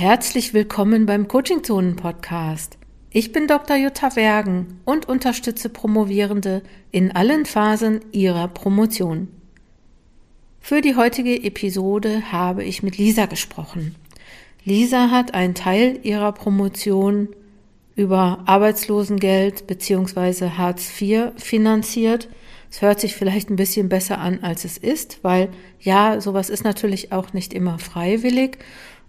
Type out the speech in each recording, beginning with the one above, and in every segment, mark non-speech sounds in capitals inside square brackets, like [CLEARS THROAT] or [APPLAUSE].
Herzlich willkommen beim Coaching Zonen Podcast. Ich bin Dr. Jutta Wergen und unterstütze Promovierende in allen Phasen ihrer Promotion. Für die heutige Episode habe ich mit Lisa gesprochen. Lisa hat einen Teil ihrer Promotion über Arbeitslosengeld bzw. Hartz IV finanziert. Es hört sich vielleicht ein bisschen besser an, als es ist, weil ja, sowas ist natürlich auch nicht immer freiwillig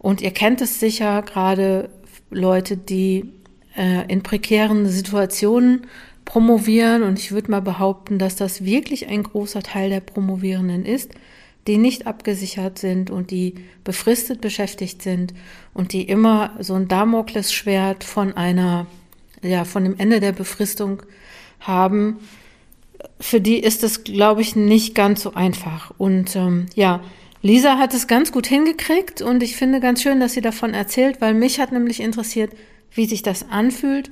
und ihr kennt es sicher, gerade Leute, die äh, in prekären Situationen promovieren. Und ich würde mal behaupten, dass das wirklich ein großer Teil der Promovierenden ist, die nicht abgesichert sind und die befristet beschäftigt sind und die immer so ein Damoklesschwert von einer, ja, von dem Ende der Befristung haben. Für die ist es, glaube ich, nicht ganz so einfach. Und ähm, ja, Lisa hat es ganz gut hingekriegt und ich finde ganz schön, dass sie davon erzählt, weil mich hat nämlich interessiert, wie sich das anfühlt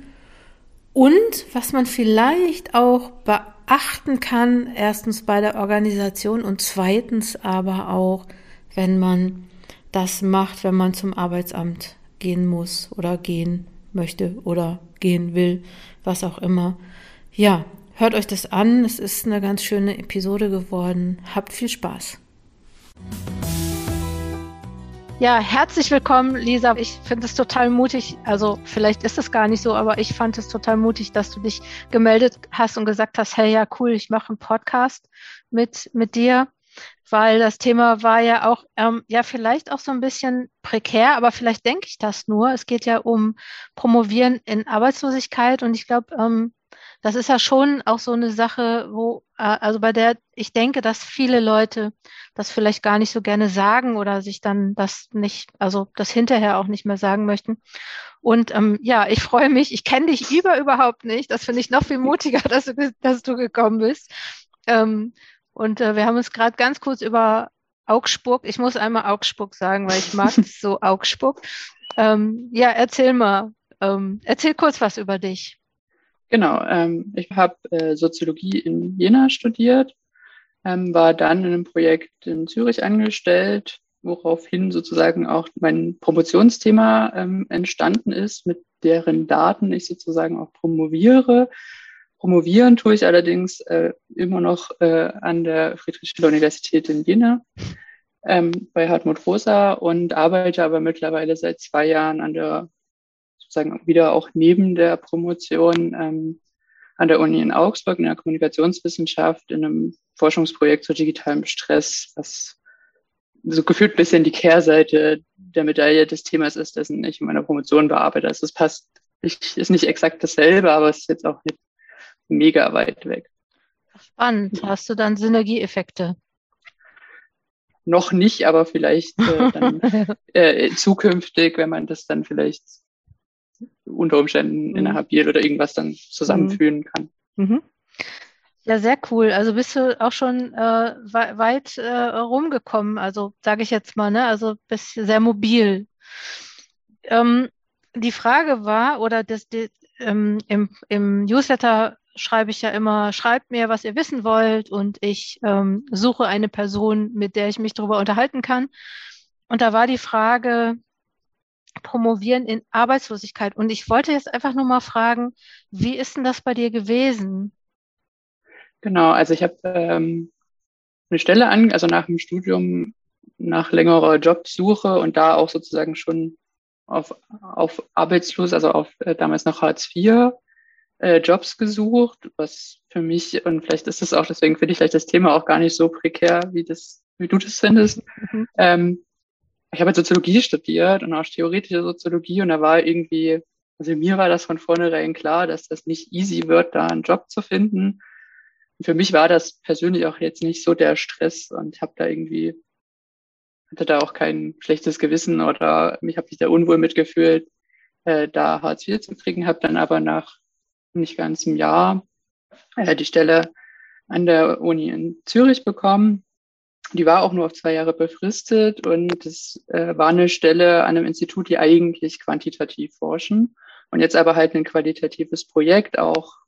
und was man vielleicht auch beachten kann, erstens bei der Organisation und zweitens aber auch, wenn man das macht, wenn man zum Arbeitsamt gehen muss oder gehen möchte oder gehen will, was auch immer. Ja, hört euch das an. Es ist eine ganz schöne Episode geworden. Habt viel Spaß. Ja, herzlich willkommen, Lisa. Ich finde es total mutig. Also vielleicht ist es gar nicht so, aber ich fand es total mutig, dass du dich gemeldet hast und gesagt hast, hey, ja, cool, ich mache einen Podcast mit, mit dir, weil das Thema war ja auch, ähm, ja, vielleicht auch so ein bisschen prekär, aber vielleicht denke ich das nur. Es geht ja um Promovieren in Arbeitslosigkeit und ich glaube, ähm, das ist ja schon auch so eine Sache, wo, äh, also bei der ich denke, dass viele Leute das vielleicht gar nicht so gerne sagen oder sich dann das nicht, also das hinterher auch nicht mehr sagen möchten. Und ähm, ja, ich freue mich. Ich kenne dich [LAUGHS] über überhaupt nicht. Das finde ich noch viel mutiger, dass du, dass du gekommen bist. Ähm, und äh, wir haben uns gerade ganz kurz über Augsburg, ich muss einmal Augsburg sagen, weil ich mag [LAUGHS] so Augsburg. Ähm, ja, erzähl mal, ähm, erzähl kurz was über dich. Genau, ähm, ich habe äh, Soziologie in Jena studiert, ähm, war dann in einem Projekt in Zürich angestellt, woraufhin sozusagen auch mein Promotionsthema ähm, entstanden ist, mit deren Daten ich sozusagen auch promoviere. Promovieren tue ich allerdings äh, immer noch äh, an der Friedrich-Schiller-Universität in Jena ähm, bei Hartmut Rosa und arbeite aber mittlerweile seit zwei Jahren an der sozusagen wieder auch neben der Promotion ähm, an der Uni in Augsburg in der Kommunikationswissenschaft in einem Forschungsprojekt zu digitalem Stress, was so gefühlt ein bisschen die Kehrseite der Medaille des Themas ist, dessen ich in meiner Promotion bearbeite. Also es passt, ich, ist nicht exakt dasselbe, aber es ist jetzt auch nicht mega weit weg. Spannend. Hast du dann Synergieeffekte? Noch nicht, aber vielleicht äh, dann [LAUGHS] äh, zukünftig, wenn man das dann vielleicht unter Umständen mhm. in einer Habil oder irgendwas dann zusammenführen mhm. kann. Mhm. Ja, sehr cool. Also bist du auch schon äh, weit äh, rumgekommen, also sage ich jetzt mal, ne? Also bist sehr mobil. Ähm, die Frage war, oder das, die, ähm, im, im Newsletter schreibe ich ja immer, schreibt mir, was ihr wissen wollt und ich ähm, suche eine Person, mit der ich mich darüber unterhalten kann. Und da war die Frage, promovieren in Arbeitslosigkeit. Und ich wollte jetzt einfach nur mal fragen, wie ist denn das bei dir gewesen? Genau, also ich habe ähm, eine Stelle an, also nach dem Studium, nach längerer Jobsuche und da auch sozusagen schon auf, auf arbeitslos, also auf äh, damals noch Hartz IV äh, Jobs gesucht, was für mich, und vielleicht ist es auch, deswegen finde ich vielleicht das Thema auch gar nicht so prekär, wie das, wie du das findest. Mhm. Ähm, ich habe Soziologie studiert und auch theoretische Soziologie und da war irgendwie, also mir war das von vornherein klar, dass das nicht easy wird, da einen Job zu finden. Und für mich war das persönlich auch jetzt nicht so der Stress und ich habe da irgendwie, hatte da auch kein schlechtes Gewissen oder mich habe mich da unwohl mitgefühlt, äh, da Hartz IV zu kriegen, habe dann aber nach nicht ganz einem Jahr äh, die Stelle an der Uni in Zürich bekommen die war auch nur auf zwei Jahre befristet und es äh, war eine Stelle an einem Institut, die eigentlich quantitativ forschen und jetzt aber halt ein qualitatives Projekt, auch,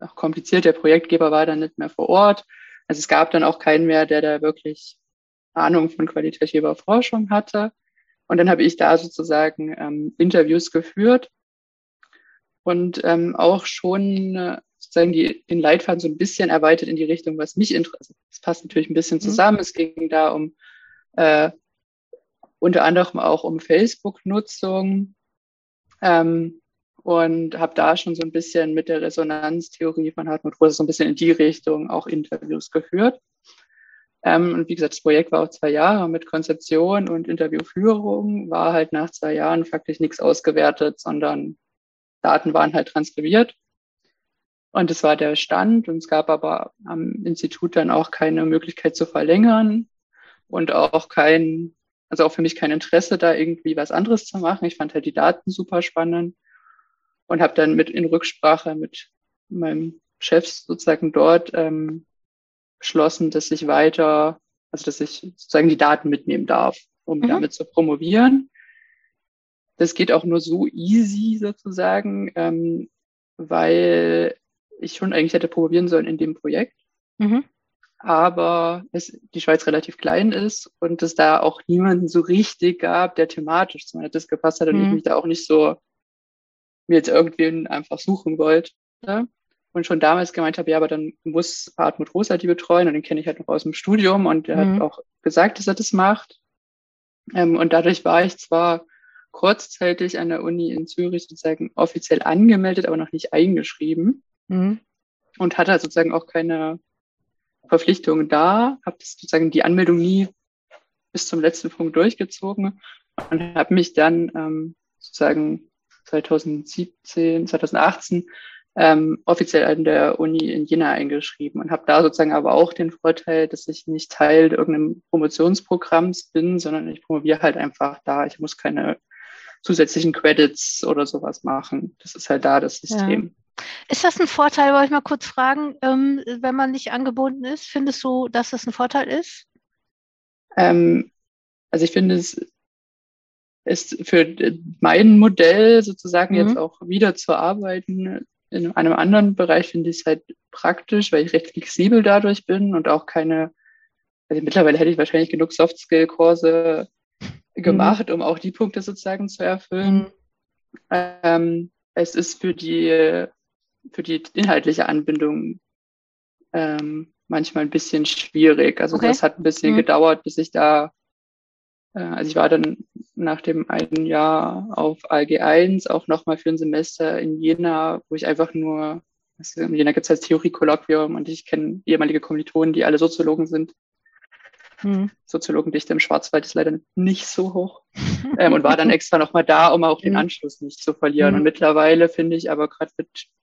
auch kompliziert. Der Projektgeber war dann nicht mehr vor Ort. Also es gab dann auch keinen mehr, der da wirklich Ahnung von qualitativer Forschung hatte. Und dann habe ich da sozusagen ähm, Interviews geführt und ähm, auch schon äh, sozusagen die, den Leitfaden so ein bisschen erweitert in die Richtung, was mich interessiert. Das passt natürlich ein bisschen mhm. zusammen. Mhm. Es ging da um äh, unter anderem auch um Facebook-Nutzung ähm, und habe da schon so ein bisschen mit der Resonanztheorie von Hartmut Rose so ein bisschen in die Richtung auch Interviews geführt. Ähm, und wie gesagt, das Projekt war auch zwei Jahre mit Konzeption und Interviewführung, war halt nach zwei Jahren faktisch nichts ausgewertet, sondern Daten waren halt transkribiert. Und das war der Stand. Und es gab aber am Institut dann auch keine Möglichkeit zu verlängern und auch kein, also auch für mich kein Interesse, da irgendwie was anderes zu machen. Ich fand halt die Daten super spannend und habe dann mit in Rücksprache mit meinem Chef sozusagen dort ähm, beschlossen, dass ich weiter, also dass ich sozusagen die Daten mitnehmen darf, um mhm. damit zu promovieren. Das geht auch nur so easy sozusagen, ähm, weil ich schon eigentlich hätte promovieren sollen in dem Projekt. Mhm. Aber es, die Schweiz relativ klein ist und es da auch niemanden so richtig gab, der thematisch zu meiner Disk gepasst hat und mhm. ich mich da auch nicht so mir jetzt irgendwen einfach suchen wollte und schon damals gemeint habe, ja, aber dann muss Hartmut Rosa die betreuen und den kenne ich halt noch aus dem Studium und er mhm. hat auch gesagt, dass er das macht. Ähm, und dadurch war ich zwar kurzzeitig an der Uni in Zürich sozusagen offiziell angemeldet, aber noch nicht eingeschrieben mhm. und hatte halt sozusagen auch keine Verpflichtungen da, habe sozusagen die Anmeldung nie bis zum letzten Punkt durchgezogen und habe mich dann ähm, sozusagen 2017, 2018 ähm, offiziell an der Uni in Jena eingeschrieben und habe da sozusagen aber auch den Vorteil, dass ich nicht Teil irgendeinem Promotionsprogramms bin, sondern ich promoviere halt einfach da. Ich muss keine zusätzlichen Credits oder sowas machen. Das ist halt da das System. Ist das ein Vorteil, wollte ich mal kurz fragen, ähm, wenn man nicht angebunden ist? Findest du, dass das ein Vorteil ist? Ähm, also ich finde es ist für mein Modell sozusagen mhm. jetzt auch wieder zu arbeiten in einem anderen Bereich finde ich es halt praktisch, weil ich recht flexibel dadurch bin und auch keine, also mittlerweile hätte ich wahrscheinlich genug Soft-Skill-Kurse mhm. gemacht, mhm. um auch die Punkte sozusagen zu erfüllen. Mhm. Ähm, es ist für die, für die inhaltliche Anbindung ähm, manchmal ein bisschen schwierig. Also okay. das hat ein bisschen mhm. gedauert, bis ich da äh, also ich war dann nach dem einen Jahr auf ALG 1 auch nochmal für ein Semester in Jena, wo ich einfach nur, also in Jena gibt es als Theorie-Kolloquium und ich kenne ehemalige Kommilitonen, die alle Soziologen sind. Hm. Soziologendichte im Schwarzwald ist leider nicht so hoch. [LAUGHS] ähm, und war dann extra nochmal da, um auch den hm. Anschluss nicht zu verlieren. Mhm. Und mittlerweile finde ich aber gerade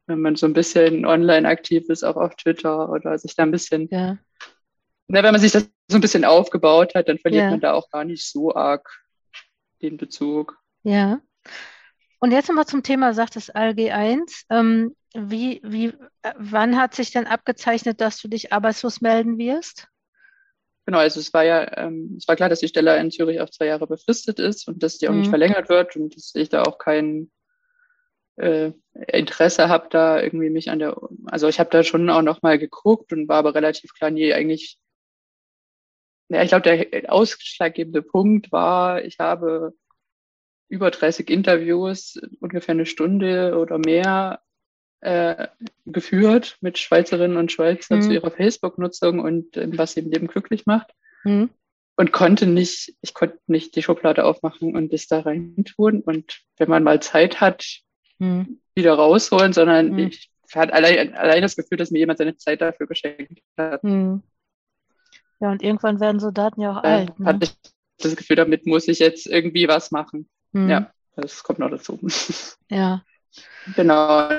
wenn man so ein bisschen online aktiv ist, auch auf Twitter oder sich da ein bisschen ja na, wenn man sich das so ein bisschen aufgebaut hat, dann verliert ja. man da auch gar nicht so arg den Bezug. Ja. Und jetzt nochmal zum Thema, sagt das ALG 1. Ähm, wie, wie, äh, wann hat sich denn abgezeichnet, dass du dich arbeitslos melden wirst? Genau, also es war ja, ähm, es war klar, dass die Stelle in Zürich auf zwei Jahre befristet ist und dass die auch mhm. nicht verlängert wird und dass ich da auch kein äh, Interesse habe, da irgendwie mich an der, also ich habe da schon auch nochmal geguckt und war aber relativ klar, nee, eigentlich ja, ich glaube, der ausschlaggebende Punkt war, ich habe über 30 Interviews, ungefähr eine Stunde oder mehr äh, geführt mit Schweizerinnen und Schweizern mhm. zu ihrer Facebook-Nutzung und äh, was sie im Leben glücklich macht. Mhm. Und konnte nicht, ich konnte nicht die Schublade aufmachen und das da rein tun. Und wenn man mal Zeit hat, mhm. wieder rausholen, sondern mhm. ich hatte allein, allein das Gefühl, dass mir jemand seine Zeit dafür geschenkt hat. Mhm. Ja, und irgendwann werden so Daten ja auch äh, alt. Ne? Hatte ich das Gefühl, damit muss ich jetzt irgendwie was machen. Hm. Ja, das kommt noch dazu. Ja. [LAUGHS] Genau.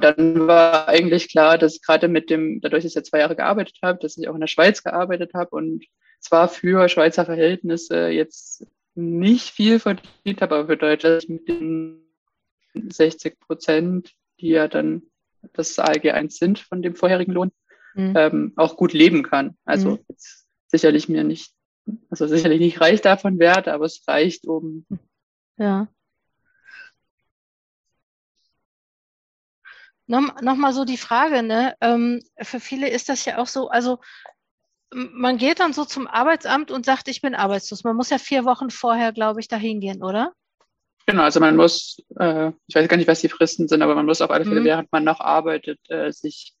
Dann war eigentlich klar, dass gerade mit dem, dadurch, dass ich ja zwei Jahre gearbeitet habe, dass ich auch in der Schweiz gearbeitet habe und zwar für Schweizer Verhältnisse jetzt nicht viel verdient habe, aber für Deutschland mit den 60 Prozent, die ja dann das ALG 1 sind von dem vorherigen Lohn, mhm. ähm, auch gut leben kann. Also mhm. jetzt sicherlich mir nicht, also sicherlich nicht reich davon wert, aber es reicht, um. Ja. Nochmal noch so die Frage, ne? Ähm, für viele ist das ja auch so, also man geht dann so zum Arbeitsamt und sagt, ich bin arbeitslos. Man muss ja vier Wochen vorher, glaube ich, dahin gehen, oder? Genau, also man muss, äh, ich weiß gar nicht, was die Fristen sind, aber man muss auf alle Fälle, mhm. während man noch arbeitet, äh, sich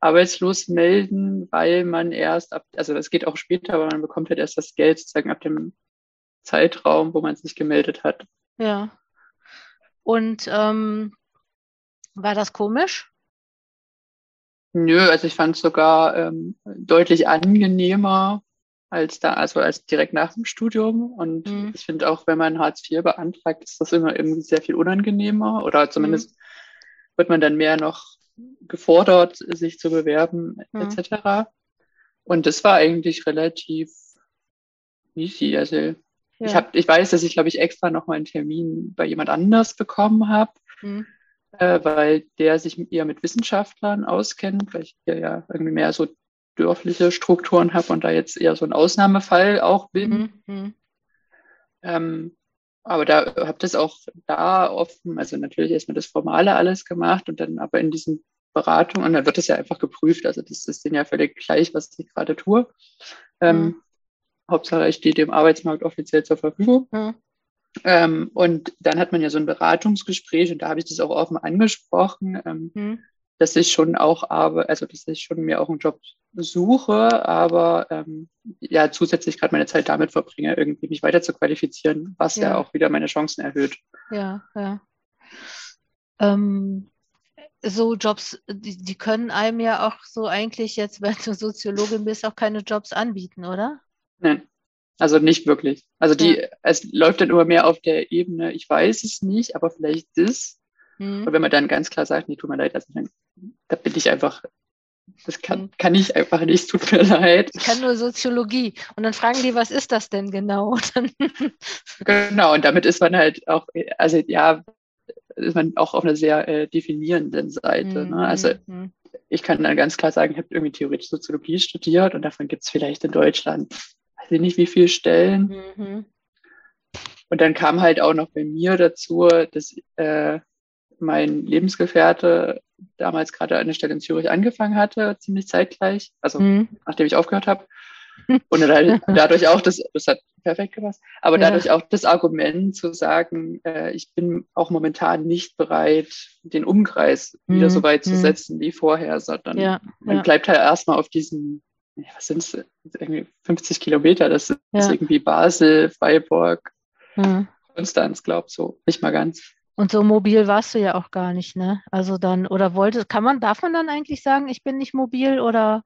arbeitslos melden, weil man erst ab, also es geht auch später, aber man bekommt halt erst das Geld sozusagen ab dem Zeitraum, wo man sich gemeldet hat. Ja. Und ähm, war das komisch? Nö, also ich fand es sogar ähm, deutlich angenehmer als da, also als direkt nach dem Studium. Und mhm. ich finde auch, wenn man Hartz IV beantragt, ist das immer irgendwie sehr viel unangenehmer oder zumindest mhm. wird man dann mehr noch gefordert, sich zu bewerben, mhm. etc. Und das war eigentlich relativ easy. Also ja. ich habe, ich weiß, dass ich, glaube ich, extra noch mal einen Termin bei jemand anders bekommen habe. Mhm äh, weil der sich eher mit Wissenschaftlern auskennt, weil ich hier ja irgendwie mehr so dörfliche Strukturen habe und da jetzt eher so ein Ausnahmefall auch bin. Mhm. Ähm, aber da habe das auch da offen, also natürlich erstmal das Formale alles gemacht und dann aber in diesen Beratungen, und dann wird das ja einfach geprüft, also das ist denen ja völlig gleich, was ich gerade tue. Ähm, mhm. Hauptsache, ich stehe dem Arbeitsmarkt offiziell zur Verfügung. Mhm. Ähm, und dann hat man ja so ein Beratungsgespräch und da habe ich das auch offen angesprochen, ähm, mhm. dass ich schon auch aber, also dass ich schon mir auch einen Job suche, aber ähm, ja zusätzlich gerade meine Zeit damit verbringe, irgendwie mich weiter zu qualifizieren, was ja, ja auch wieder meine Chancen erhöht. Ja, ja. Ähm, so Jobs, die, die können einem ja auch so eigentlich jetzt, [LAUGHS] wenn du Soziologin bist, auch keine Jobs anbieten, oder? Nein. Also nicht wirklich. Also die, ja. es läuft dann immer mehr auf der Ebene, ich weiß es nicht, aber vielleicht das. Mhm. Und wenn man dann ganz klar sagt, nee, tut mir leid, also dann, da bin ich einfach, das kann, mhm. kann ich einfach nicht, tut mir leid. Ich kann nur Soziologie. Und dann fragen die, was ist das denn genau? [LAUGHS] genau, und damit ist man halt auch, also ja, ist man auch auf einer sehr äh, definierenden Seite. Mhm. Ne? Also mhm. ich kann dann ganz klar sagen, ich habe irgendwie theoretisch Soziologie studiert und davon gibt es vielleicht in Deutschland weiß ich nicht, wie viele Stellen. Mhm. Und dann kam halt auch noch bei mir dazu, dass äh, mein Lebensgefährte damals gerade eine Stelle in Zürich angefangen hatte, ziemlich zeitgleich, also mhm. nachdem ich aufgehört habe. [LAUGHS] Und dadurch auch das, das hat perfekt gepasst, aber ja. dadurch auch das Argument zu sagen, äh, ich bin auch momentan nicht bereit, den Umkreis mhm. wieder so weit zu mhm. setzen wie vorher, sondern ja. man ja. bleibt halt erstmal auf diesen was sind es, irgendwie 50 Kilometer, das ist ja. irgendwie Basel, Freiburg, mhm. Konstanz, glaub so, nicht mal ganz. Und so mobil warst du ja auch gar nicht, ne? Also dann, oder wollte, kann man, darf man dann eigentlich sagen, ich bin nicht mobil oder?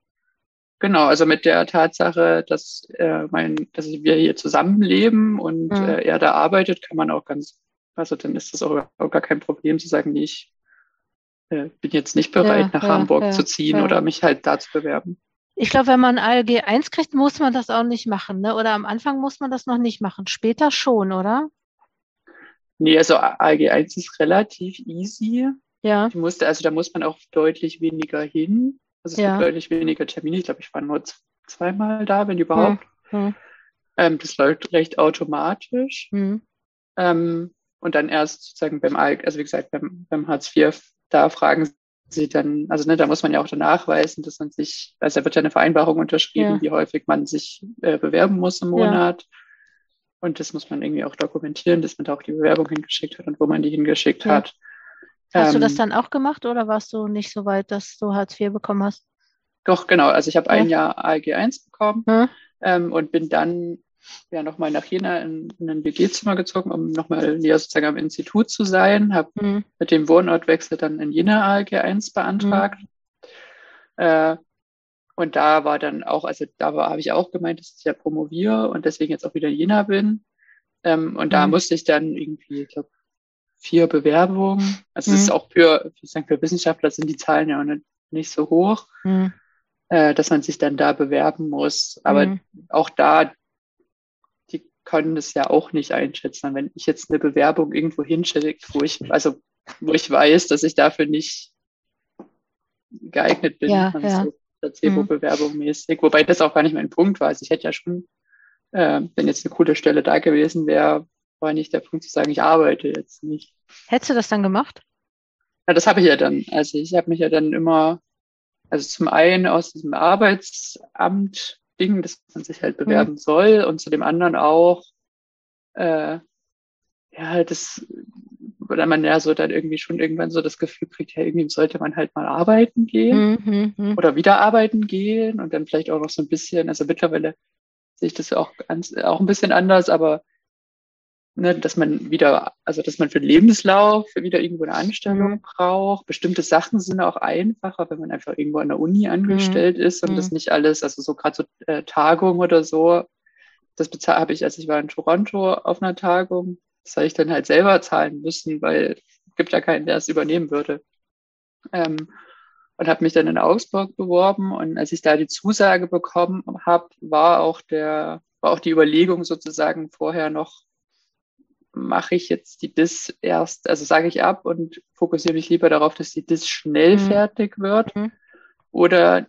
Genau, also mit der Tatsache, dass äh, mein, dass wir hier zusammenleben und mhm. äh, er da arbeitet, kann man auch ganz, also dann ist das auch, auch gar kein Problem zu sagen, nee, ich äh, bin jetzt nicht bereit, ja, nach ja, Hamburg zu ziehen oder mich halt da zu bewerben. Ich glaube, wenn man ALG 1 kriegt, muss man das auch nicht machen, ne? Oder am Anfang muss man das noch nicht machen. Später schon, oder? Nee, also ALG 1 ist relativ easy. Ja. Musste, also da muss man auch deutlich weniger hin. Also es ja. gibt deutlich weniger Termine. Ich glaube, ich war nur zweimal da, wenn überhaupt. Hm. Hm. Ähm, das läuft recht automatisch. Hm. Ähm, und dann erst sozusagen beim ALG, also wie gesagt, beim, beim Hartz IV, da fragen sie dann, also ne, da muss man ja auch dann nachweisen, dass man sich, also da wird ja eine Vereinbarung unterschrieben, ja. wie häufig man sich äh, bewerben muss im Monat. Ja. Und das muss man irgendwie auch dokumentieren, dass man da auch die Bewerbung hingeschickt hat und wo man die hingeschickt ja. hat. Hast ähm, du das ähm, dann auch gemacht oder warst du nicht so weit, dass du Hartz IV bekommen hast? Doch, genau. Also ich habe ein Jahr ALG 1 bekommen ähm, und bin dann ja nochmal nach Jena in, in ein WG-Zimmer gezogen, um nochmal näher sozusagen am Institut zu sein. Habe mhm. mit dem Wohnortwechsel dann in Jena ALG 1 beantragt. Mhm. Äh, und da war dann auch, also da habe ich auch gemeint, dass ich ja promoviere und deswegen jetzt auch wieder in Jena bin. Ähm, und da mhm. musste ich dann irgendwie, ich glaube, vier Bewerbungen. Also es ist mhm. auch für, für, für Wissenschaftler sind die Zahlen ja auch nicht, nicht so hoch, mhm. äh, dass man sich dann da bewerben muss. Aber mhm. auch da können es ja auch nicht einschätzen. Wenn ich jetzt eine Bewerbung irgendwo hinschicke, wo ich, also wo ich weiß, dass ich dafür nicht geeignet bin, ja, ja. so Placebo-Bewerbung mhm. mäßig, wobei das auch gar nicht mein Punkt war. Also ich hätte ja schon, äh, wenn jetzt eine coole Stelle da gewesen wäre, war nicht der Punkt zu sagen, ich arbeite jetzt nicht. Hättest du das dann gemacht? Ja, das habe ich ja dann. Also ich habe mich ja dann immer, also zum einen aus diesem Arbeitsamt Ding, dass man sich halt bewerben mhm. soll und zu dem anderen auch, äh, ja, das, oder man ja so dann irgendwie schon irgendwann so das Gefühl kriegt, ja, irgendwie sollte man halt mal arbeiten gehen mhm, mhm. oder wieder arbeiten gehen und dann vielleicht auch noch so ein bisschen, also mittlerweile sehe ich das auch, ganz, auch ein bisschen anders, aber ne, dass man wieder, also dass man für den Lebenslauf wieder irgendwo eine Anstellung mhm. braucht. Bestimmte Sachen sind auch einfacher, wenn man einfach irgendwo an der Uni angestellt mhm. ist und mhm. das nicht alles, also so gerade so äh, Tagung oder so, das habe ich, als ich war in Toronto auf einer Tagung, das habe ich dann halt selber zahlen müssen, weil es gibt ja keinen, der es übernehmen würde. Ähm, und habe mich dann in Augsburg beworben und als ich da die Zusage bekommen habe, war auch der war auch die Überlegung sozusagen vorher noch mache ich jetzt die DIS erst, also sage ich ab und fokussiere mich lieber darauf, dass die DIS schnell mhm. fertig wird? Mhm. Oder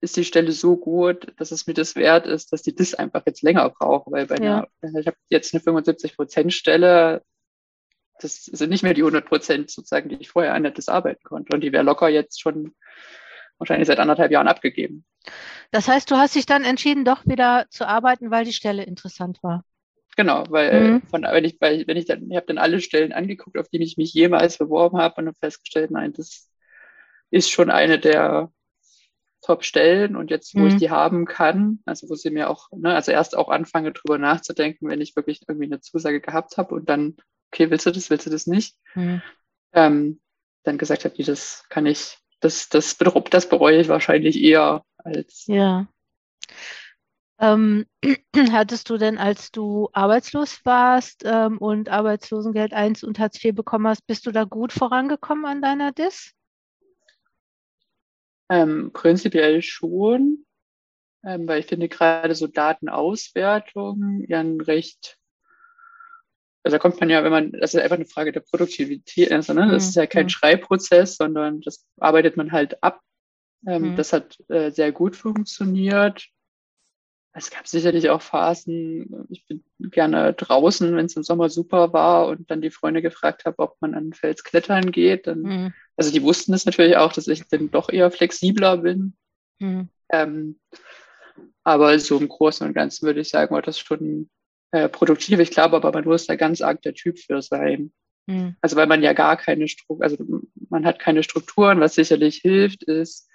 ist die Stelle so gut, dass es mir das wert ist, dass die DIS einfach jetzt länger braucht? Weil bei ja. einer, ich habe jetzt eine 75-Prozent-Stelle, das sind nicht mehr die 100 Prozent sozusagen, die ich vorher an der DIS arbeiten konnte. Und die wäre locker jetzt schon wahrscheinlich seit anderthalb Jahren abgegeben. Das heißt, du hast dich dann entschieden, doch wieder zu arbeiten, weil die Stelle interessant war. Genau, weil mhm. von, wenn ich, weil, wenn ich dann, ich habe dann alle Stellen angeguckt, auf die ich mich jemals beworben habe und habe festgestellt, nein, das ist schon eine der Top-Stellen und jetzt, wo mhm. ich die haben kann, also wo sie mir auch, ne, also erst auch anfange, drüber nachzudenken, wenn ich wirklich irgendwie eine Zusage gehabt habe und dann, okay, willst du das, willst du das nicht? Mhm. Ähm, dann gesagt habe, das kann ich, das, das, das bereue ich wahrscheinlich eher als. Ja. Ähm, [CLEARS THROAT] hattest du denn, als du arbeitslos warst ähm, und Arbeitslosengeld 1 und Hartz IV bekommen hast, bist du da gut vorangekommen an deiner DIS? Ähm, prinzipiell schon, ähm, weil ich finde gerade so Datenauswertung ja ein recht, also da kommt man ja, wenn man, das ist einfach eine Frage der Produktivität, also, ne? das mhm. ist ja kein mhm. Schreibprozess, sondern das arbeitet man halt ab. Ähm, mhm. Das hat äh, sehr gut funktioniert es gab sicherlich auch Phasen, ich bin gerne draußen, wenn es im Sommer super war und dann die Freunde gefragt habe, ob man an den Fels klettern geht. Dann, mhm. Also die wussten es natürlich auch, dass ich dann doch eher flexibler bin. Mhm. Ähm, aber so im Großen und Ganzen würde ich sagen, war das schon äh, produktiv. Ich glaube aber, man muss da ganz arg der Typ für sein. Mhm. Also weil man ja gar keine Struktur, also man hat keine Strukturen, was sicherlich hilft, ist,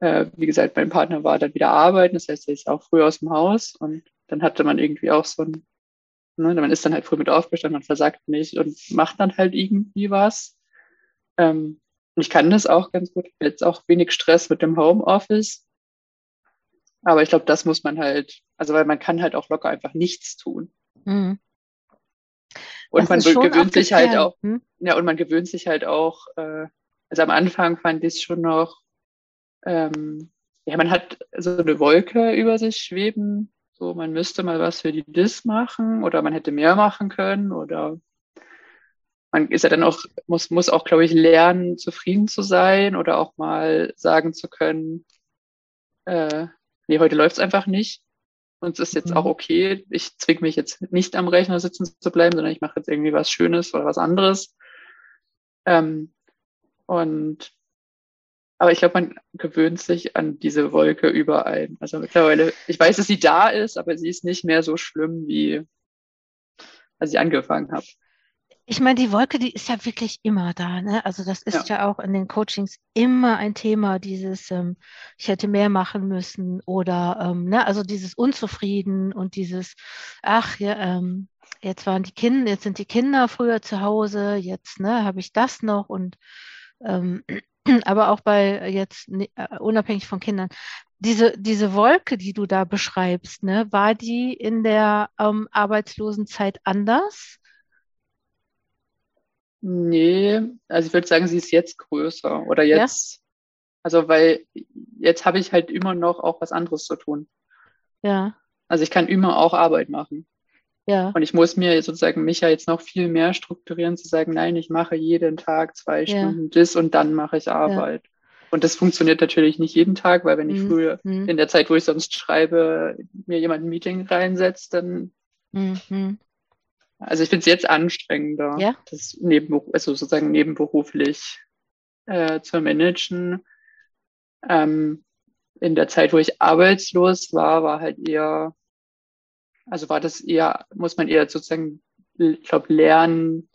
äh, wie gesagt, mein Partner war dann wieder arbeiten, das heißt, er ist auch früh aus dem Haus und dann hatte man irgendwie auch so ein, ne, man ist dann halt früh mit aufgestanden, man versagt nicht und macht dann halt irgendwie was. Ähm, ich kann das auch ganz gut, jetzt auch wenig Stress mit dem Homeoffice. Aber ich glaube, das muss man halt, also weil man kann halt auch locker einfach nichts tun. Mhm. Und man gewöhnt sich halt auch, hm? ja, und man gewöhnt sich halt auch, äh, also am Anfang fand ich es schon noch ähm, ja, man hat so eine Wolke über sich schweben. So, man müsste mal was für die DIS machen oder man hätte mehr machen können oder man ist ja dann auch, muss, muss auch, glaube ich, lernen, zufrieden zu sein oder auch mal sagen zu können, äh, nee, heute läuft es einfach nicht. Und es ist jetzt mhm. auch okay. Ich zwinge mich jetzt nicht am Rechner sitzen zu bleiben, sondern ich mache jetzt irgendwie was Schönes oder was anderes. Ähm, und aber ich glaube, man gewöhnt sich an diese Wolke überall. Also mittlerweile, ich weiß, dass sie da ist, aber sie ist nicht mehr so schlimm, wie als ich angefangen habe. Ich meine, die Wolke, die ist ja wirklich immer da. Ne? Also das ist ja. ja auch in den Coachings immer ein Thema, dieses, ähm, ich hätte mehr machen müssen oder, ähm, ne? also dieses Unzufrieden und dieses, ach ja, ähm, jetzt waren die Kinder, jetzt sind die Kinder früher zu Hause, jetzt ne, habe ich das noch und ähm, aber auch bei jetzt ne, äh, unabhängig von Kindern. Diese, diese Wolke, die du da beschreibst, ne, war die in der ähm, Arbeitslosenzeit anders? Nee, also ich würde sagen, sie ist jetzt größer oder jetzt, ja? also weil jetzt habe ich halt immer noch auch was anderes zu tun. Ja. Also ich kann immer auch Arbeit machen. Ja. Und ich muss mir sozusagen mich ja jetzt noch viel mehr strukturieren, zu sagen, nein, ich mache jeden Tag zwei ja. Stunden das und dann mache ich Arbeit. Ja. Und das funktioniert natürlich nicht jeden Tag, weil wenn ich mhm. früher mhm. in der Zeit, wo ich sonst schreibe, mir jemand ein Meeting reinsetzt, dann mhm. also ich finde es jetzt anstrengender, ja? das neben, also sozusagen nebenberuflich äh, zu managen. Ähm, in der Zeit, wo ich arbeitslos war, war halt eher, also war das eher, muss man eher sozusagen, ich glaube, lernen,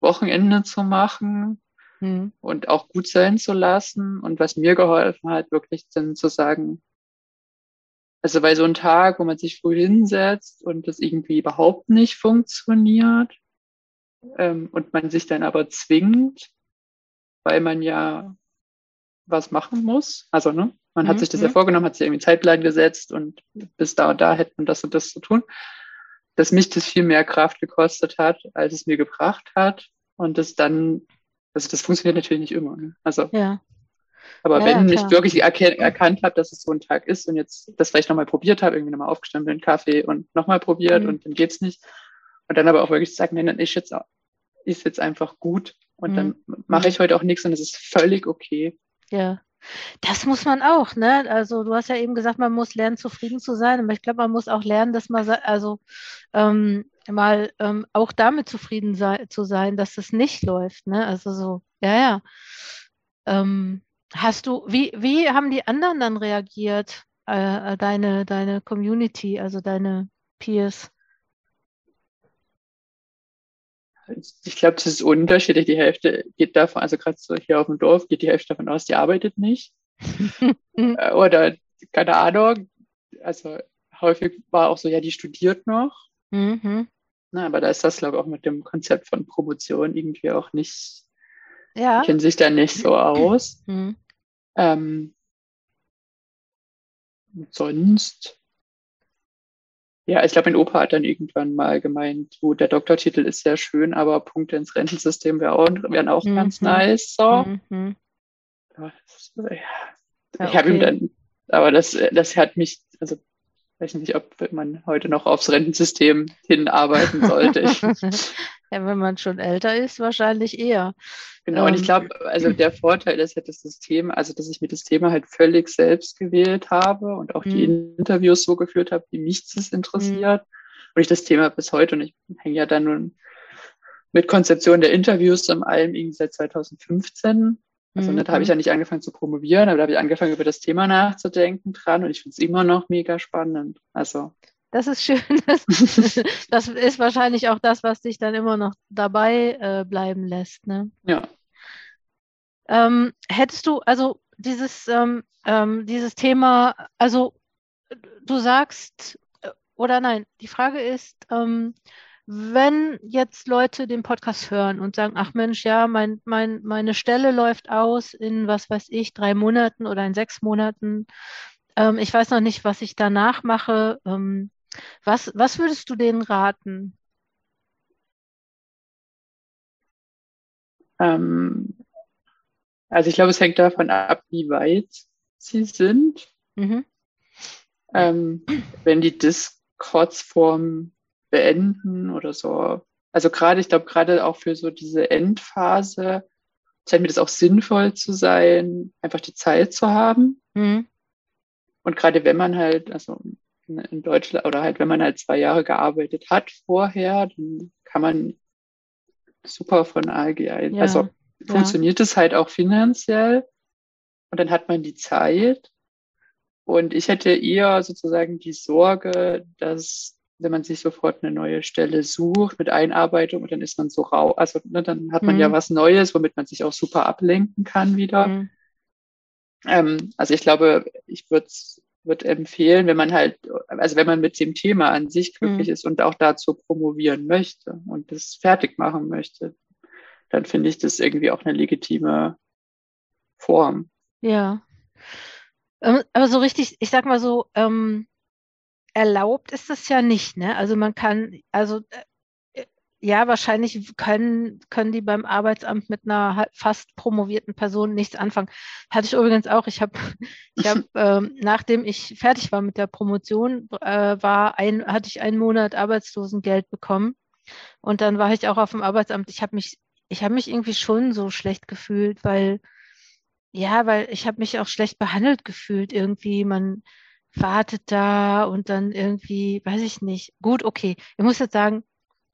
Wochenende zu machen mhm. und auch gut sein zu lassen. Und was mir geholfen hat, wirklich dann zu sagen, also bei so einem Tag, wo man sich früh hinsetzt und das irgendwie überhaupt nicht funktioniert ähm, und man sich dann aber zwingt, weil man ja was machen muss. Also, ne, man mhm. hat sich das ja vorgenommen, hat sich irgendwie Zeitplan gesetzt und bis da und da hätte man das und das zu tun, dass mich das viel mehr Kraft gekostet hat, als es mir gebracht hat. Und das dann, also das funktioniert natürlich nicht immer. Ne? Also ja. Aber ja, wenn ja, ich wirklich erkannt habe, dass es so ein Tag ist und jetzt das vielleicht nochmal probiert habe, irgendwie nochmal aufgestanden bin, Kaffee und nochmal probiert mhm. und dann geht's nicht. Und dann aber auch wirklich sagen, nee, dann ist jetzt, ist jetzt einfach gut und mhm. dann mache ich heute auch nichts und es ist völlig okay. Ja. Das muss man auch, ne? Also du hast ja eben gesagt, man muss lernen, zufrieden zu sein, aber ich glaube, man muss auch lernen, dass man also ähm, mal ähm, auch damit zufrieden sei, zu sein, dass es nicht läuft, ne? Also so, ja, ja. Ähm, Hast du, wie, wie haben die anderen dann reagiert, äh, deine, deine Community, also deine Peers? Ich glaube, das ist unterschiedlich. Die Hälfte geht davon, also gerade so hier auf dem Dorf, geht die Hälfte davon aus, die arbeitet nicht. [LAUGHS] Äh, oder keine Ahnung. Also häufig war auch so, ja, die studiert noch. Mhm. Na, aber da ist das, glaube ich, auch mit dem Konzept von Promotion irgendwie auch nicht ja. kennen sich da nicht so aus. Mhm. Ähm, sonst, ja, ich glaube, mein Opa hat dann irgendwann mal gemeint, so, der Doktortitel ist sehr schön, aber Punkte ins Rentensystem wär auch, wären auch mhm. ganz nice. So. Mhm. Ja, ja, ich okay. habe ihm dann, aber das, das hat mich, also weiß nicht, ob man heute noch aufs Rentensystem hinarbeiten sollte. [LAUGHS] ja, wenn man schon älter ist, wahrscheinlich eher. Genau, und ich ähm. glaube, also der Vorteil ist halt, dass das Thema, also dass ich mir das Thema halt völlig selbst gewählt habe und auch die mhm. Interviews so geführt habe, wie mich das interessiert. Mhm. Und ich das Thema bis heute, und ich hänge ja dann nun mit Konzeption der Interviews im allem irgendwie seit 2015 also mhm. da habe ich ja nicht angefangen zu promovieren, aber da habe ich angefangen, über das Thema nachzudenken dran und ich finde es immer noch mega spannend. Also. Das ist schön. [LAUGHS] Das, ist wahrscheinlich auch das, was dich dann immer noch dabei äh, bleiben lässt. Ne? Ja. Ähm, hättest du, also dieses, ähm, ähm, dieses Thema, also du sagst, äh, oder nein, die Frage ist, ähm, wenn jetzt Leute den Podcast hören und sagen, ach Mensch, ja, mein, mein, meine Stelle läuft aus in, was weiß ich, drei Monaten oder in sechs Monaten, ähm, ich weiß noch nicht, was ich danach mache, ähm, was, was würdest du denen raten? Ähm, also ich glaube, es hängt davon ab, wie weit sie sind. Mhm. Ähm, wenn die Discords-Form beenden oder so. Also gerade, ich glaube, gerade auch für so diese Endphase scheint mir das auch sinnvoll zu sein, einfach die Zeit zu haben. Mhm. Und gerade wenn man halt, also in Deutschland oder halt, wenn man halt zwei Jahre gearbeitet hat vorher, dann kann man super von ALG ein. Ja, also funktioniert es halt auch finanziell und dann hat man die Zeit. Und ich hätte eher sozusagen die Sorge, dass wenn man sich sofort eine neue Stelle sucht mit Einarbeitung und dann ist man so rau, also ne, dann hat man mhm. ja was Neues, womit man sich auch super ablenken kann wieder. Mhm. Ähm, also ich glaube, ich würde würd empfehlen, wenn man halt, also wenn man mit dem Thema an sich glücklich mhm. ist und auch dazu promovieren möchte und das fertig machen möchte, dann finde ich das irgendwie auch eine legitime Form. Ja. Ähm, aber so richtig, ich sag mal so, ähm, erlaubt ist es ja nicht, ne? Also man kann, also äh, ja, wahrscheinlich können, können die beim Arbeitsamt mit einer fast promovierten Person nichts anfangen. Hatte ich übrigens auch. Ich habe, [LAUGHS] ich hab, [LAUGHS] ähm, nachdem ich fertig war mit der Promotion, äh, war ein, hatte ich einen Monat Arbeitslosengeld bekommen. Und dann war ich auch auf dem Arbeitsamt. Ich habe mich, ich habe mich irgendwie schon so schlecht gefühlt, weil, ja, weil ich habe mich auch schlecht behandelt gefühlt. Irgendwie, man, wartet da und dann irgendwie, weiß ich nicht. Gut, okay. Ich muss jetzt sagen,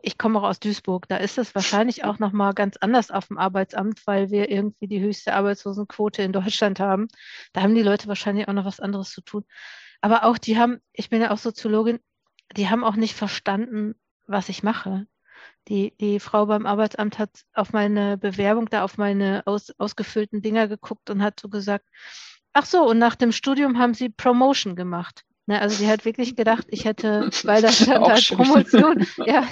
ich komme auch aus Duisburg, da ist es wahrscheinlich auch nochmal ganz anders auf dem Arbeitsamt, weil wir irgendwie die höchste Arbeitslosenquote in Deutschland haben. Da haben die Leute wahrscheinlich auch noch was anderes zu tun. Aber auch die haben, ich bin ja auch Soziologin, die haben auch nicht verstanden, was ich mache. Die, die Frau beim Arbeitsamt hat auf meine Bewerbung, da auf meine aus, ausgefüllten Dinger geguckt und hat so gesagt, ach so, und nach dem Studium haben sie Promotion gemacht. Ne, also sie hat wirklich gedacht, ich hätte, weil das [LAUGHS] stand halt Promotion. [LAUGHS] ja.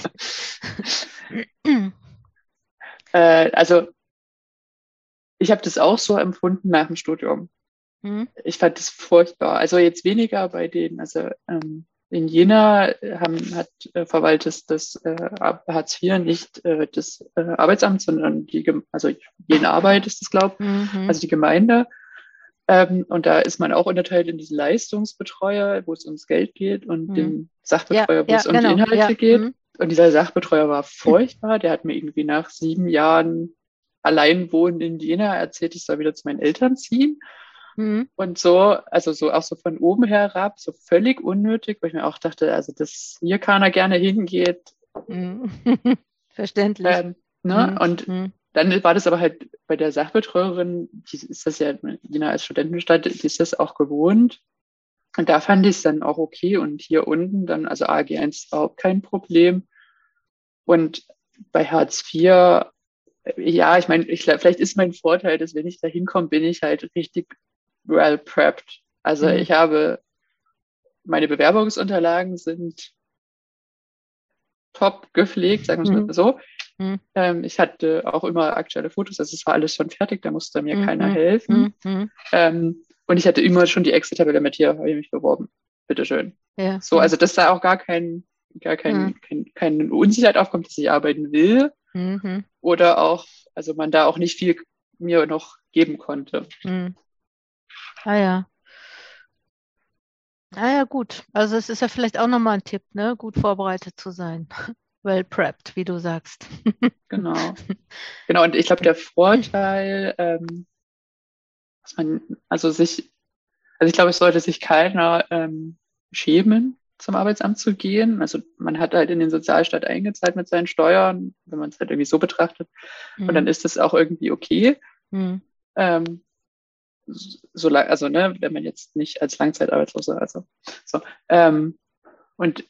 äh, also ich habe das auch so empfunden nach dem Studium. Mhm. Ich fand das furchtbar. Also jetzt weniger bei denen, also ähm, in Jena haben, hat äh, verwaltet das äh, Hartz IV nicht äh, das äh, Arbeitsamt, sondern die, also Jena Arbeit ist das, glaube ich, mhm. also die Gemeinde. Ähm, und da ist man auch unterteilt in diesen Leistungsbetreuer, wo es ums Geld geht, und mhm. den Sachbetreuer, ja, wo es um genau, die Inhalte geht. Mhm. Und dieser Sachbetreuer war furchtbar. Der hat mir irgendwie nach sieben Jahren Alleinwohnen in Jena erzählt, ich soll wieder zu meinen Eltern ziehen. Mhm. Und so, also so auch so von oben herab, so völlig unnötig, wo ich mir auch dachte, also dass hier keiner gerne hingeht. Mhm. [LAUGHS] Verständlich. Ähm, ne? Mhm. Und mhm. Dann war das aber halt bei der Sachbetreuerin, die ist das ja, Jena als Studentenstadt, die ist das auch gewohnt. Und da fand ich es dann auch okay. Und hier unten dann, also AG1 ist überhaupt kein Problem. Und bei Hartz IV, ja, ich meine, ich, vielleicht ist mein Vorteil, dass wenn ich da hinkomme, bin ich halt richtig well prepped. Also mhm. ich habe, meine Bewerbungsunterlagen sind top gepflegt, sagen wir es mhm. mal so. Mhm. Ähm, ich hatte auch immer aktuelle Fotos, also es war alles schon fertig, da musste mir mhm. keiner helfen. Mhm. mhm. Ähm, und ich hatte immer schon die Excel-Tabelle mit hier, habe ich mich beworben. Bitteschön. Ja. So, also dass da auch gar kein, gar kein, kein, keine Unsicherheit aufkommt, dass ich arbeiten will. Oder auch, also man da auch nicht viel mir noch geben konnte. Ah ja. Ah ja, gut. Also es ist ja vielleicht auch nochmal ein Tipp, ne? Gut vorbereitet zu sein [LAUGHS] well prepped, wie du sagst. [LAUGHS] Genau. Genau, und ich glaube, der Vorteil, ähm, dass man, also sich, also ich glaube, es sollte sich keiner ähm, schämen, zum Arbeitsamt zu gehen. Also man hat halt in den Sozialstaat eingezahlt mit seinen Steuern, wenn man es halt irgendwie so betrachtet. Mhm. Und dann ist das auch irgendwie okay. Mhm. Ähm, so also ne, wenn man jetzt nicht als Langzeitarbeitsloser, also so. Ähm, und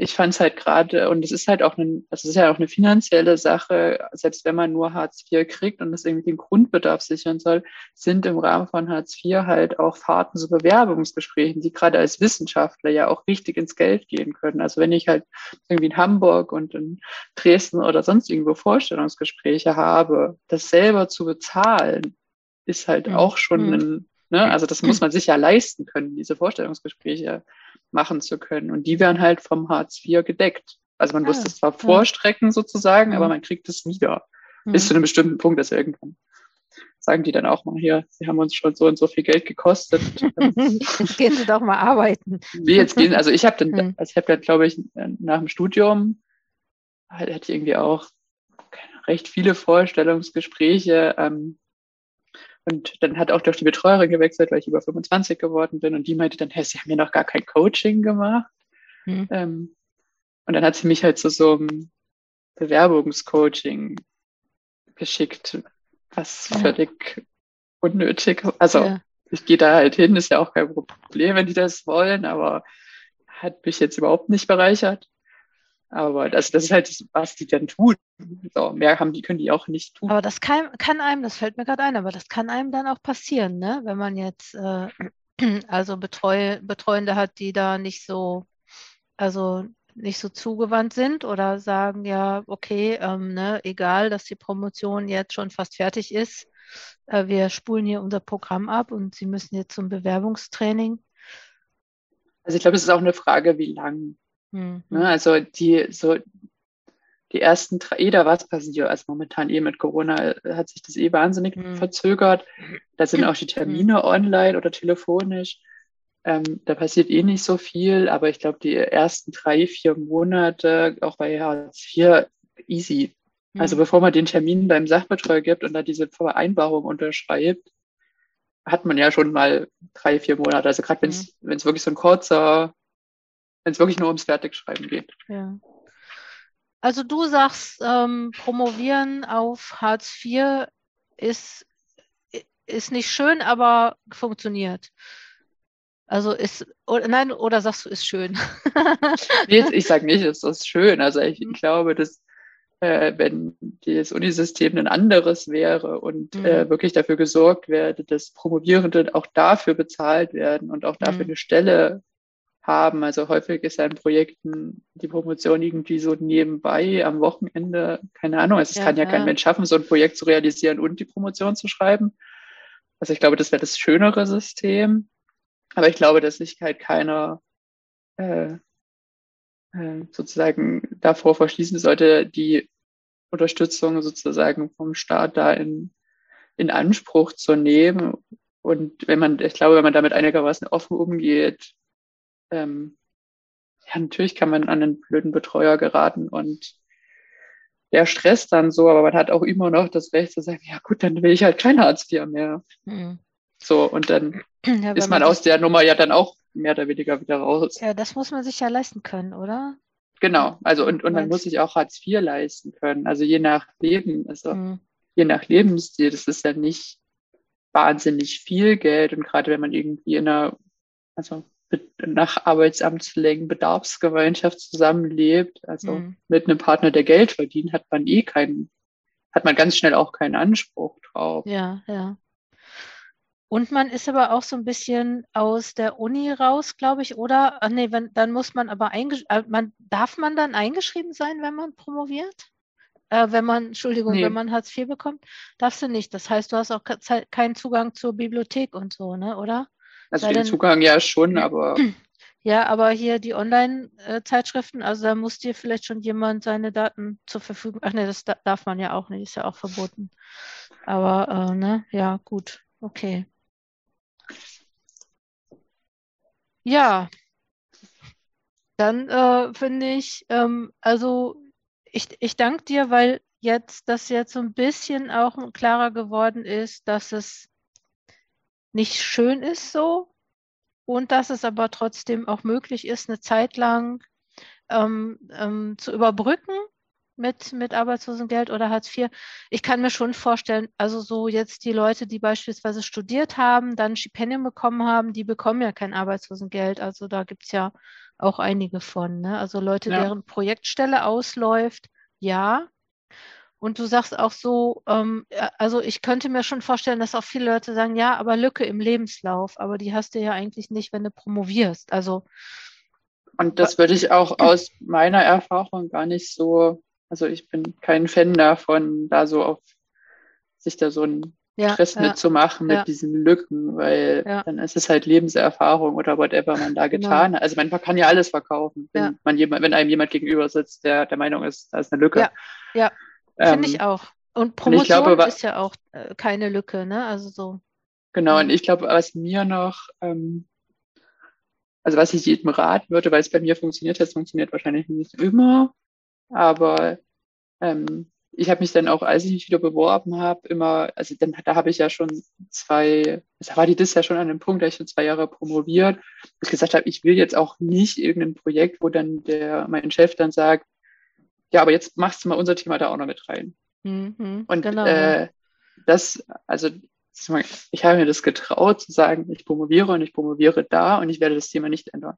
ich fand es halt gerade, und es ist halt auch eine, das ist ja auch eine finanzielle Sache, selbst wenn man nur Hartz IV kriegt und das irgendwie den Grundbedarf sichern soll, sind im Rahmen von Hartz IV halt auch Fahrten zu Bewerbungsgesprächen, die gerade als Wissenschaftler ja auch richtig ins Geld gehen können. Also wenn ich halt irgendwie in Hamburg und in Dresden oder sonst irgendwo Vorstellungsgespräche habe, das selber zu bezahlen, ist halt mhm. auch schon mhm. ein, ne, also das muss man sich ja leisten können, diese Vorstellungsgespräche machen zu können. Und die werden halt vom Hartz IV gedeckt. Also man ah, muss das zwar ja. vorstrecken sozusagen, mhm. aber man kriegt es wieder. Mhm. Bis zu einem bestimmten Punkt, dass irgendwann sagen die dann auch mal hier, sie haben uns schon so und so viel Geld gekostet. [LAUGHS] gehen Sie doch mal arbeiten. Wie jetzt gehen, also ich habe dann, mhm. also ich habe dann, glaube ich, nach dem Studium hatte ich irgendwie auch recht viele Vorstellungsgespräche ähm, und dann hat auch doch die Betreuerin gewechselt, weil ich über 25 geworden bin. Und die meinte dann, hey, sie haben ja noch gar kein Coaching gemacht. Mhm. Ähm, und dann hat sie mich halt zu so einem Bewerbungscoaching geschickt, was ja. völlig unnötig. Also ja. ich gehe da halt hin, ist ja auch kein Problem, wenn die das wollen, aber hat mich jetzt überhaupt nicht bereichert. Aber das, das ist halt das, was die dann tun. So, mehr haben die, können die auch nicht tun. Aber das kann, kann einem, das fällt mir gerade ein, aber das kann einem dann auch passieren, ne? Wenn man jetzt äh, [CLEARS THROAT] also Betreu, Betreuende hat, die da nicht so, also nicht so zugewandt sind oder sagen, ja, okay, ähm, ne, egal, dass die Promotion jetzt schon fast fertig ist, äh, wir spulen hier unser Programm ab und sie müssen jetzt zum Bewerbungstraining. Also ich glaube, es ist auch eine Frage, wie lang Mhm. Ne, also die so die ersten drei, eh, da war es passiert, also momentan eh mit Corona äh, hat sich das eh wahnsinnig mhm. verzögert. Da sind auch die [LAUGHS] Termine mhm. online oder telefonisch. Ähm, da passiert eh nicht so viel, aber ich glaube, die ersten drei, vier Monate, auch bei Hartz IV, easy. Also mhm. bevor man den Termin beim Sachbetreuer gibt und da diese Vereinbarung unterschreibt, hat man ja schon mal drei, vier Monate. Also gerade wenn es mhm. wirklich so ein kurzer wenn es wirklich nur ums Fertigschreiben geht. Ja. Also du sagst, ähm, promovieren auf Hartz IV ist, ist nicht schön, aber funktioniert. Also ist, oder, nein, oder sagst du, ist schön? [LAUGHS] nee, ich sage nicht, es ist schön. Also ich, ich glaube, dass äh, wenn das Unisystem ein anderes wäre und mhm. äh, wirklich dafür gesorgt werde, dass Promovierende auch dafür bezahlt werden und auch dafür mhm. eine Stelle haben. Also häufig ist ja in Projekten die Promotion irgendwie so nebenbei am Wochenende, keine Ahnung, also es ja, kann ja, ja kein Mensch schaffen, so ein Projekt zu realisieren und die Promotion zu schreiben. Also ich glaube, das wäre das schönere System. Aber ich glaube, dass sich halt keiner äh, äh, sozusagen davor verschließen sollte, die Unterstützung sozusagen vom Staat da in, in Anspruch zu nehmen. Und wenn man, ich glaube, wenn man damit einigermaßen offen umgeht, ähm, ja, natürlich kann man an einen blöden Betreuer geraten und der stresst dann so, aber man hat auch immer noch das Recht zu sagen, ja gut, dann will ich halt kein Hartz IV mehr. Mhm. So, und dann [CLEARS THROAT] ja, ist man, man aus der Nummer ja dann auch mehr oder weniger wieder raus. Ja, das muss man sich ja leisten können, oder? Genau, also und, und man muss sich auch Hartz IV leisten können. Also je nach Leben, also mhm. je nach Lebensstil, das ist ja nicht wahnsinnig viel Geld. Und gerade wenn man irgendwie in einer, also nach Arbeitsamtslängen Bedarfsgemeinschaft zusammenlebt, also mhm. mit einem Partner, der Geld verdient, hat man eh keinen, hat man ganz schnell auch keinen Anspruch drauf. Ja, ja. Und man ist aber auch so ein bisschen aus der Uni raus, glaube ich, oder? Ach nee, wenn, dann muss man aber äh, man darf man dann eingeschrieben sein, wenn man promoviert? Äh, wenn man, Entschuldigung, nee. wenn man Hartz IV bekommt, darfst du nicht. Das heißt, du hast auch keinen Zugang zur Bibliothek und so, ne, oder? Also Sei den Zugang ja schon, [CLEARS THROAT] aber. Ja, aber hier die Online-Zeitschriften, also da muss dir vielleicht schon jemand seine Daten zur Verfügung. Ach nee, das darf man ja auch nicht, ist ja auch verboten. Aber äh, ne, ja, gut, okay. Ja, dann äh, finde ich, ähm, also ich, ich danke dir, weil jetzt das jetzt so ein bisschen auch klarer geworden ist, dass es nicht schön ist so und dass es aber trotzdem auch möglich ist, eine Zeit lang ähm, ähm, zu überbrücken mit, mit Arbeitslosengeld oder Hartz IV. Ich kann mir schon vorstellen, also so jetzt die Leute, die beispielsweise studiert haben, dann Stipendien bekommen haben, die bekommen ja kein Arbeitslosengeld. Also da gibt es ja auch einige von. Ne? Also Leute, ja. deren Projektstelle ausläuft, ja. Und du sagst auch so, ähm, also ich könnte mir schon vorstellen, dass auch viele Leute sagen, ja, aber Lücke im Lebenslauf, aber die hast du ja eigentlich nicht, wenn du promovierst. Also und das würde ich auch aus meiner Erfahrung gar nicht so also ich bin kein Fan davon, da so auf sich da so ein ja, Stress ja, mitzumachen mit ja. diesen Lücken, weil ja. dann ist es halt Lebenserfahrung oder whatever man da genau. getan hat. Also man kann ja alles verkaufen, wenn man jemand, wenn einem jemand gegenüber sitzt, der der Meinung ist, da ist eine Lücke. Ja, ja. Ähm, finde ich auch. Und Promotion und glaube, ist ja auch äh, keine Lücke, ne? Also so. Genau, und mhm. ich glaube, was mir noch, ähm, also was ich jedem raten würde, weil es bei mir funktioniert hat, funktioniert wahrscheinlich nicht immer, aber ähm, ich habe mich dann auch, als ich mich wieder beworben habe, immer, also dann, da habe ich ja schon zwei, da war die das ja schon an dem Punkt, da ich schon zwei Jahre promoviert, wo ich gesagt habe, ich will jetzt auch nicht irgendein Projekt, wo dann der, mein Chef dann sagt, ja, aber jetzt machst du mal unser Thema da auch noch mit rein. Mhm, und genau. äh, das, also ich habe mir das getraut zu sagen, ich promoviere und ich promoviere da und ich werde das Thema nicht ändern.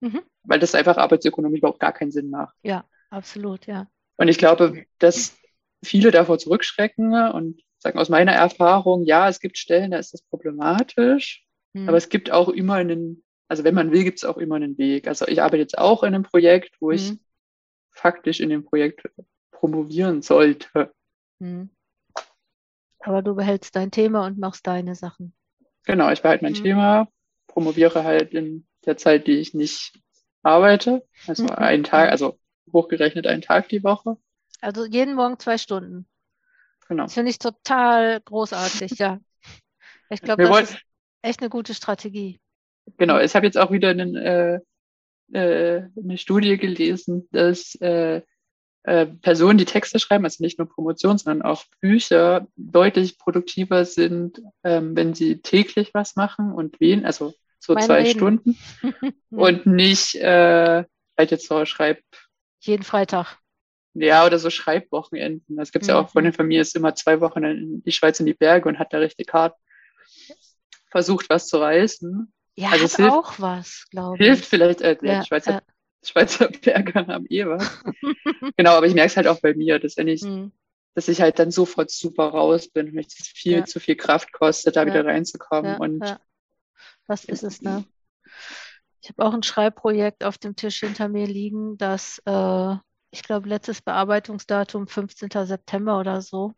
Mhm. Weil das einfach Arbeitsökonomie überhaupt gar keinen Sinn macht. Ja, absolut, ja. Und ich glaube, dass viele davor zurückschrecken und sagen aus meiner Erfahrung, ja, es gibt Stellen, da ist das problematisch, hm. aber es gibt auch immer einen, also wenn man will, gibt es auch immer einen Weg. Also ich arbeite jetzt auch in einem Projekt, wo hm. ich faktisch in dem Projekt promovieren sollte. Hm. Aber du behältst dein Thema und machst deine Sachen. Genau, ich behalte mein hm. Thema, promoviere halt in der Zeit, die ich nicht arbeite. Also mhm. einen Tag, also hochgerechnet einen Tag die Woche. Also jeden Morgen zwei Stunden. Genau. Das finde ich total großartig, ja. Ich glaube, das wollen, ist echt eine gute Strategie. Genau, ich habe jetzt auch wieder einen, äh, äh, eine Studie gelesen, dass äh, äh, Personen, die Texte schreiben, also nicht nur Promotion, sondern auch Bücher, deutlich produktiver sind, ähm, wenn sie täglich was machen und wen, also so mein zwei Reden. Stunden [LAUGHS] und nicht äh, halt jetzt so schreib jeden Freitag. Ja, oder so Schreibwochenenden. Das gibt es mhm. ja auch, Freundin von mir ist immer zwei Wochen in die Schweiz in die Berge und hat da richtig hart versucht, was zu reißen. Ja, also hat hilft, auch was, glaube ich. Hilft vielleicht, äh, ja, Schweizer, ja. Schweizer [LAUGHS] Berge haben eh was. [LAUGHS] genau, aber ich merke es halt auch bei mir, dass wenn ich, mhm. dass ich halt dann sofort super raus bin, weil es viel ja. zu viel Kraft kostet, da wieder reinzukommen. und Das ist es, ne? Ich habe auch ein Schreibprojekt auf dem Tisch hinter mir liegen, das äh, ich glaube, letztes Bearbeitungsdatum 15. September oder so.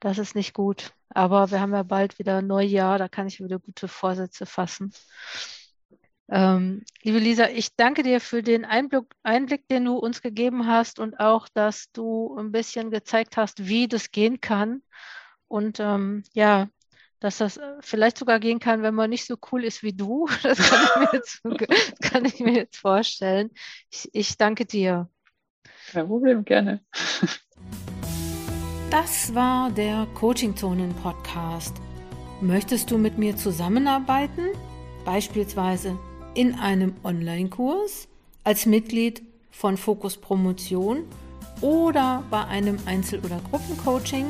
Das ist nicht gut. Aber wir haben ja bald wieder Neujahr, da kann ich wieder gute Vorsätze fassen. Ähm, liebe Lisa, ich danke dir für den Einblick, Einblick, den du uns gegeben hast und auch, dass du ein bisschen gezeigt hast, wie das gehen kann. Und ähm, ja, dass das vielleicht sogar gehen kann, wenn man nicht so cool ist wie du. [LAUGHS] Das kann ich mir jetzt, [LAUGHS] kann ich mir jetzt vorstellen. Ich, ich danke dir. Kein Problem, gerne. Das war der Coaching Zonen Podcast. Möchtest du mit mir zusammenarbeiten? Beispielsweise in einem Online-Kurs, als Mitglied von Fokus Promotion oder bei einem Einzel- oder Gruppencoaching?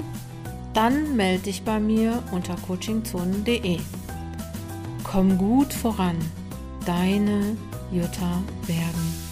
Dann melde dich bei mir unter coachingzonen.de. Komm gut voran. Deine Jutta Bergen.